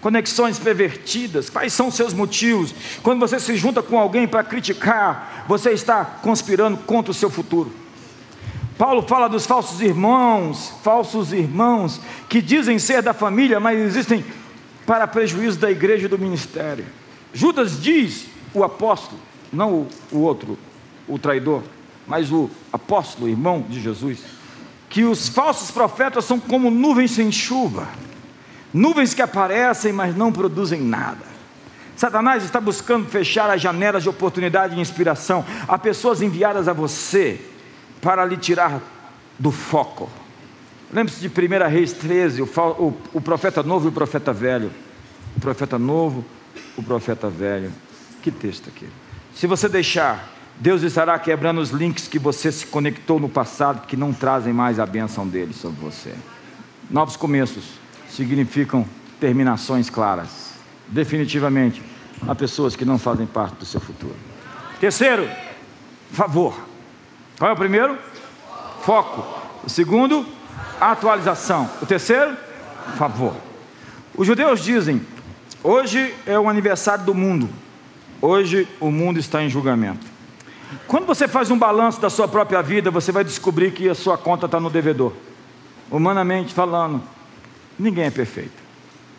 conexões pervertidas. Quais são os seus motivos? Quando você se junta com alguém para criticar, você está conspirando contra o seu futuro. Paulo fala dos falsos irmãos, falsos irmãos que dizem ser da família, mas existem para prejuízo da igreja e do ministério. Judas diz, o apóstolo, não o, o outro, o traidor, mas o apóstolo, irmão de Jesus, que os falsos profetas são como nuvens sem chuva, nuvens que aparecem, mas não produzem nada. Satanás está buscando fechar as janelas de oportunidade e inspiração a pessoas enviadas a você para lhe tirar do foco. Lembre-se de 1 Reis 13, o, o, o, profeta novo e o profeta velho. O profeta novo, o profeta velho. Que texto aqui. Se você deixar, Deus estará quebrando os links que você se conectou no passado, que não trazem mais a bênção dele sobre você. Novos começos significam terminações claras. Definitivamente, há pessoas que não fazem parte do seu futuro. Terceiro, favor. Qual é o primeiro? Foco. O segundo, atualização. O terceiro, favor. Os judeus dizem: hoje é o aniversário do mundo. Hoje o mundo está em julgamento. Quando você faz um balanço da sua própria vida, você vai descobrir que a sua conta está no devedor. Humanamente falando, ninguém é perfeito.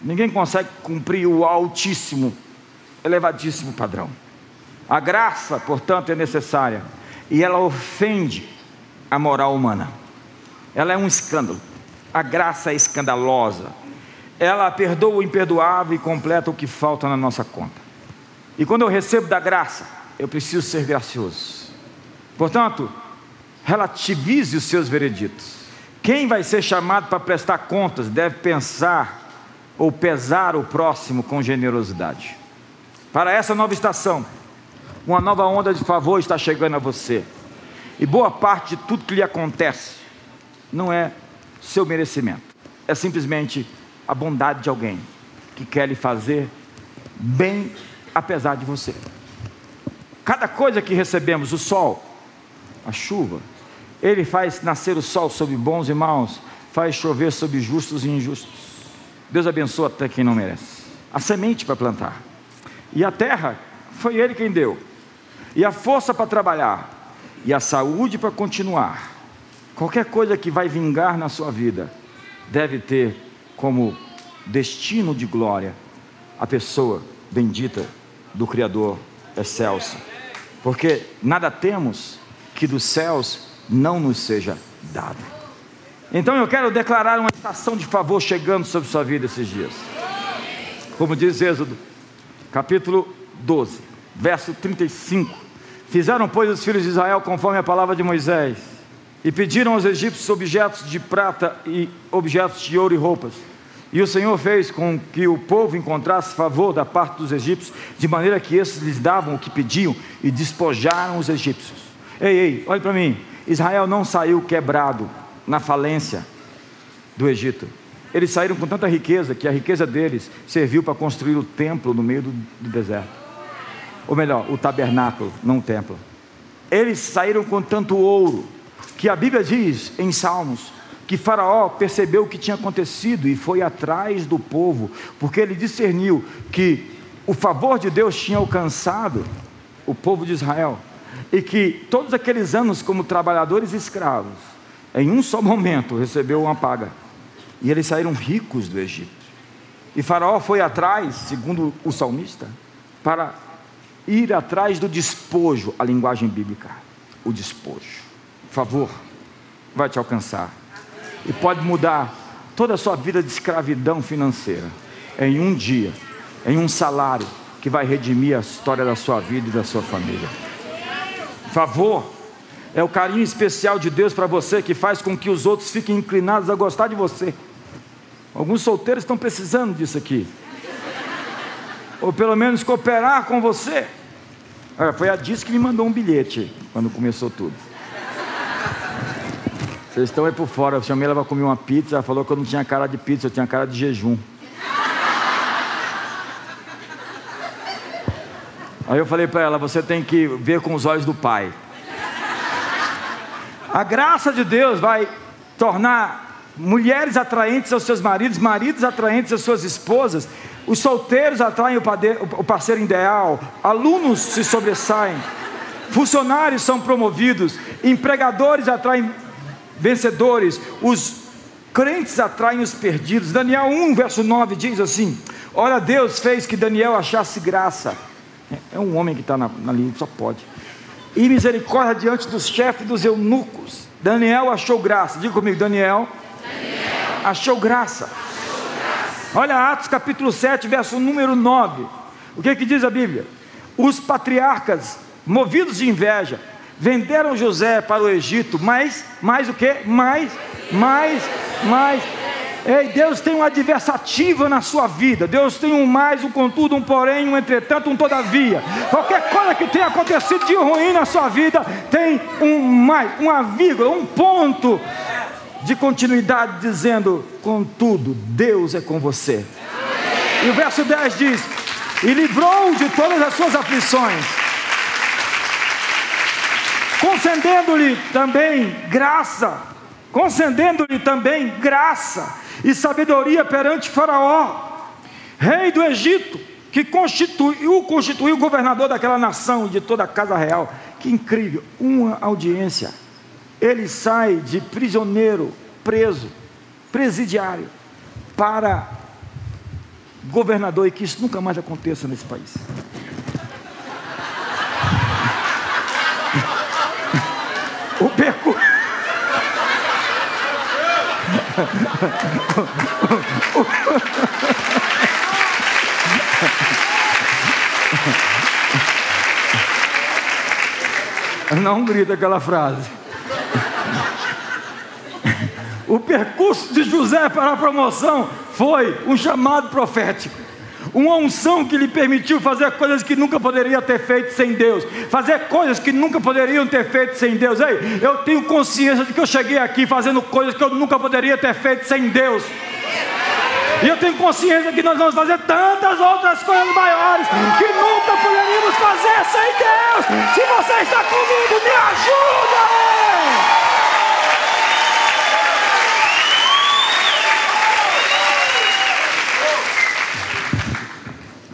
Ninguém consegue cumprir o altíssimo, elevadíssimo padrão. A graça, portanto, é necessária e ela ofende a moral humana. Ela é um escândalo. A graça é escandalosa. Ela perdoa o imperdoável e completa o que falta na nossa conta. E quando eu recebo da graça, eu preciso ser gracioso. Portanto, relativize os seus vereditos. Quem vai ser chamado para prestar contas deve pensar ou pesar o próximo com generosidade. Para essa nova estação, uma nova onda de favor está chegando a você. E boa parte de tudo que lhe acontece não é seu merecimento, é simplesmente a bondade de alguém que quer lhe fazer bem apesar de você. Cada coisa que recebemos, o sol, a chuva, ele faz nascer o sol sobre bons e maus, faz chover sobre justos e injustos. Deus abençoa até quem não merece. A semente para plantar. E a terra, foi Ele quem deu e a força para trabalhar, e a saúde para continuar. Qualquer coisa que vai vingar na sua vida, deve ter como destino de glória a pessoa bendita do Criador excelso. Porque nada temos que dos céus não nos seja dado. Então eu quero declarar uma estação de favor chegando sobre sua vida esses dias. Como diz Êxodo, capítulo 12, verso 35. Fizeram, pois, os filhos de Israel conforme a palavra de Moisés, e pediram aos egípcios objetos de prata e objetos de ouro e roupas. E o Senhor fez com que o povo encontrasse favor da parte dos egípcios, de maneira que esses lhes davam o que pediam e despojaram os egípcios. Ei, ei, olhe para mim. Israel não saiu quebrado na falência do Egito. Eles saíram com tanta riqueza que a riqueza deles serviu para construir o templo no meio do, deserto ou melhor, o tabernáculo, não o templo. Eles saíram com tanto ouro, que a Bíblia diz em Salmos, que Faraó percebeu o que tinha acontecido e foi atrás do povo, porque ele discerniu que o favor de Deus tinha alcançado o povo de Israel, e que todos aqueles anos, como trabalhadores escravos, em um só momento recebeu uma paga, e eles saíram ricos do Egito. E Faraó foi atrás, segundo o salmista, para ir atrás do despojo, a linguagem bíblica, o despojo. favor vai te alcançar e pode mudar toda a sua vida de escravidão financeira em um dia, em um salário que vai redimir a história da sua vida e da sua família. Favor é o carinho especial de Deus para você que faz com que os outros fiquem inclinados a gostar de você. Alguns solteiros estão precisando disso aqui. Ou pelo menos cooperar com você. Foi a Diz que me mandou um bilhete quando começou tudo. Vocês estão aí por fora. Eu chamei ela para comer uma pizza. Ela falou que eu não tinha cara de pizza, eu tinha cara de jejum. Aí eu falei para ela: você tem que ver com os olhos do Pai. A graça de Deus vai tornar mulheres atraentes aos seus maridos, maridos atraentes às suas esposas, os solteiros atraem o parceiro ideal, alunos se sobressaem, funcionários são promovidos, empregadores atraem vencedores, os crentes atraem os perdidos. Daniel 1, verso 9 diz assim: Olha, Deus fez que Daniel achasse graça. É um homem que está na, na linha, só pode. E misericórdia diante dos chefes dos eunucos. Daniel achou graça. Diga comigo, Daniel, Daniel. Achou, graça. achou graça. Olha Atos capítulo 7, verso número 9. O que, que diz a Bíblia? Os patriarcas, movidos de inveja, venderam José para o Egito, mas, mais o que? Mais, mais, mais. Ei, Deus tem uma adversativa na sua vida. Deus tem um mais, um contudo, um porém, um entretanto, um todavia. Qualquer coisa que tenha acontecido de ruim na sua vida tem um mais, uma vírgula, um ponto de continuidade dizendo: contudo, Deus é com você. E o verso 10 diz: E livrou de todas as suas aflições concedendo-lhe também graça, concedendo-lhe também graça e sabedoria perante Faraó, rei do Egito, que constituiu, constituiu governador daquela nação de toda a casa real. Que incrível! Uma audiência. Ele sai de prisioneiro, preso, presidiário, para governador, e que isso nunca mais aconteça nesse país. O percurso. Não grita aquela frase. O percurso de José para a promoção foi um chamado profético uma unção que lhe permitiu fazer coisas que nunca poderia ter feito sem Deus, fazer coisas que nunca poderiam ter feito sem Deus. Ei, eu tenho consciência de que eu cheguei aqui fazendo coisas que eu nunca poderia ter feito sem Deus. E eu tenho consciência que nós vamos fazer tantas outras coisas maiores que nunca poderíamos fazer sem Deus. Se você está comigo, me ajuda!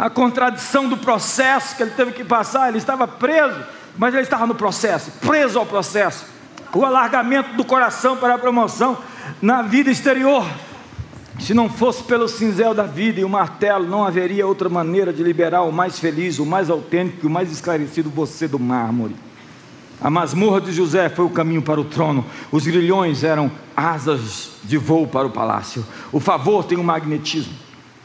A contradição do processo que ele teve que passar. Ele estava preso, mas ele estava no processo, preso ao processo. O alargamento do coração para a promoção na vida exterior. Se não fosse pelo cinzel da vida e o martelo, não haveria outra maneira de liberar o mais feliz, o mais autêntico e o mais esclarecido você do mármore. A masmorra de José foi o caminho para o trono. Os grilhões eram asas de voo para o palácio. O favor tem um magnetismo,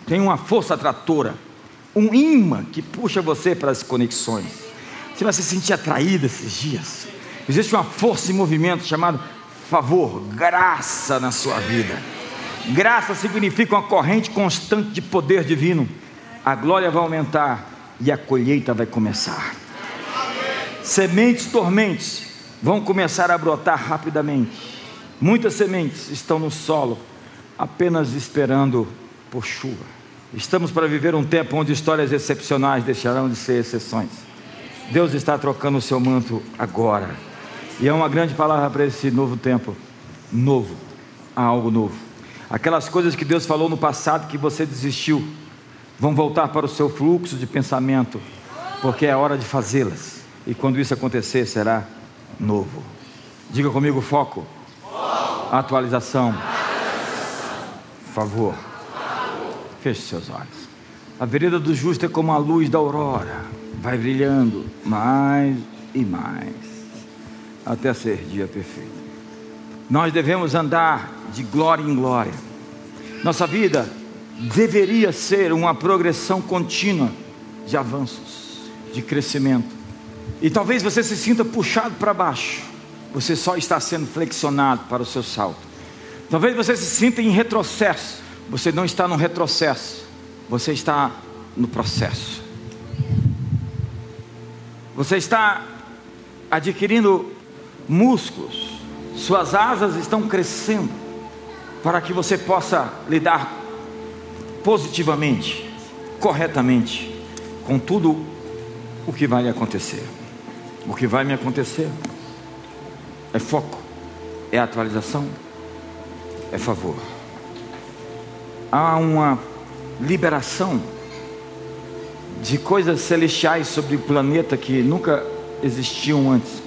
tem uma força atratora um imã que puxa você para as conexões. Você vai se sentir atraído esses dias. Existe uma força em movimento chamada favor, graça na sua vida. Graça significa uma corrente constante de poder divino. A glória vai aumentar e a colheita vai começar. Sementes dormentes vão começar a brotar rapidamente. Muitas sementes estão no solo, apenas esperando por chuva. Estamos para viver um tempo onde histórias excepcionais deixarão de ser exceções. Deus está trocando o seu manto agora. E é uma grande palavra para esse novo tempo. Novo. Há algo novo. Aquelas coisas que Deus falou no passado que você desistiu, vão voltar para o seu fluxo de pensamento, porque é hora de fazê-las. E quando isso acontecer, será novo. Diga comigo: foco, foco. atualização, atualização. favor. Feche seus olhos. A vereda do justo é como a luz da aurora, vai brilhando mais e mais. até ser dia perfeito. Nós devemos andar de glória em glória. Nossa vida deveria ser uma progressão contínua de avanços, de crescimento. E talvez você se sinta puxado para baixo, você só está sendo flexionado para o seu salto. Talvez você se sinta em retrocesso, você não está no retrocesso, você está no processo. Você está adquirindo músculos, suas asas estão crescendo, para que você possa lidar positivamente, corretamente, com tudo o que vai acontecer. O que vai me acontecer é foco, é atualização, é favor. Há uma liberação de coisas celestiais sobre o planeta que nunca existiam antes.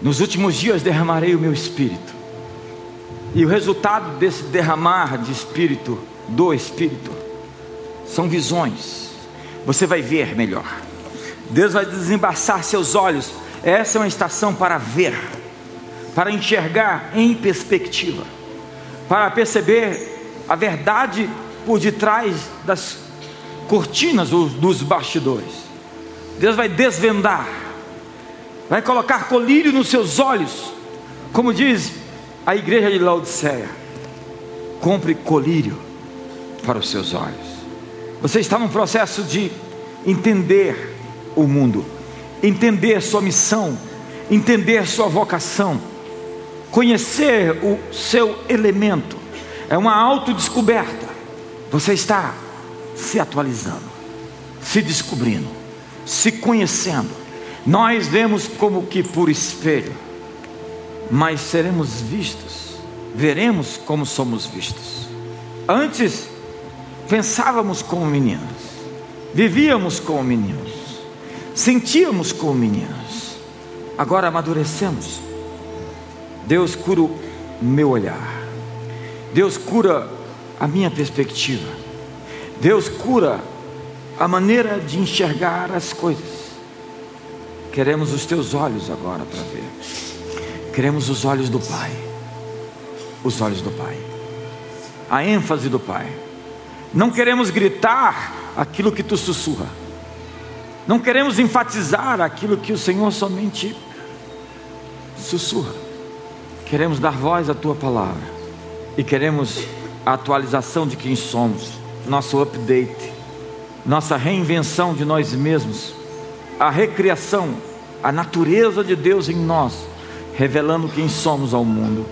Nos últimos dias derramarei o meu espírito. E o resultado desse derramar de espírito, do espírito, são visões. Você vai ver melhor. Deus vai desembaçar seus olhos. Essa é uma estação para ver, para enxergar em perspectiva, para perceber a verdade por detrás das cortinas dos bastidores. Deus vai desvendar, vai colocar colírio nos seus olhos, como diz a igreja de Laodiceia: compre colírio para os seus olhos. Você está num processo de entender o mundo, entender sua missão, entender sua vocação, conhecer o seu elemento. É uma autodescoberta. Você está se atualizando, se descobrindo, se conhecendo. Nós vemos como que por espelho, mas seremos vistos, veremos como somos vistos. Antes pensávamos como meninos, vivíamos como meninos, sentíamos como meninos, agora amadurecemos. Deus cura o meu olhar, Deus cura a minha perspectiva, Deus cura a maneira de enxergar as coisas. Queremos os teus olhos agora para ver. Queremos os olhos do Pai. Os olhos do Pai. A ênfase do Pai. Não queremos gritar aquilo que tu sussurra. Não queremos enfatizar aquilo que o Senhor somente sussurra. Queremos dar voz à tua palavra. E queremos a atualização de quem somos, nosso update, nossa reinvenção de nós mesmos a recriação, a natureza de Deus em nós, revelando quem somos ao mundo.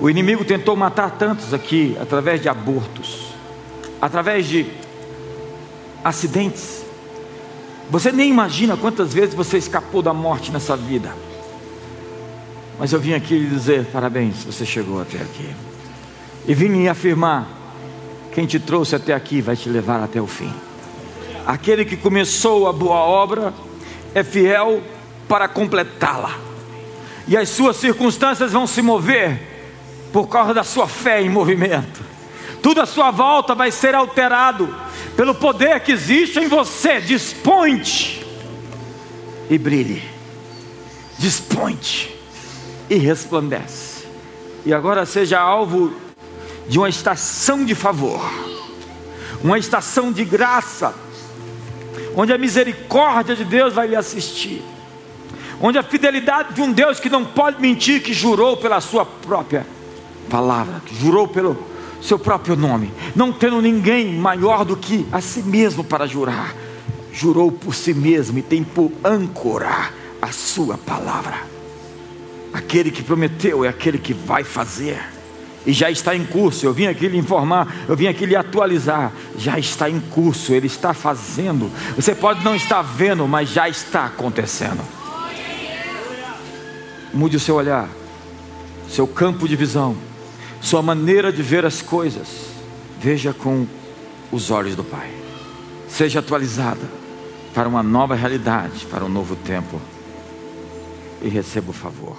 O inimigo tentou matar tantos aqui através de abortos, através de acidentes. Você nem imagina quantas vezes você escapou da morte nessa vida. Mas eu vim aqui lhe dizer parabéns, você chegou até aqui. E vim afirmar: quem te trouxe até aqui vai te levar até o fim. Aquele que começou a boa obra é fiel para completá-la. E as suas circunstâncias vão se mover por causa da sua fé em movimento. Tudo à sua volta vai ser alterado pelo poder que existe em você. Desponte e brilhe. Desponte e resplandece. E agora seja alvo de uma estação de favor, uma estação de graça onde a misericórdia de Deus vai lhe assistir, onde a fidelidade de um Deus que não pode mentir, que jurou pela sua própria palavra, que jurou pelo seu próprio nome, não tendo ninguém maior do que a si mesmo para jurar, jurou por si mesmo e tem por âncora a sua palavra. Aquele que prometeu é aquele que vai fazer e já está em curso. Eu vim aqui lhe informar, eu vim aqui lhe atualizar. Já está em curso, ele está fazendo. Você pode não estar vendo, mas já está acontecendo. Mude o seu olhar, seu campo de visão, sua maneira de ver as coisas. Veja com os olhos do Pai. Seja atualizada para uma nova realidade, para um novo tempo. E receba o favor.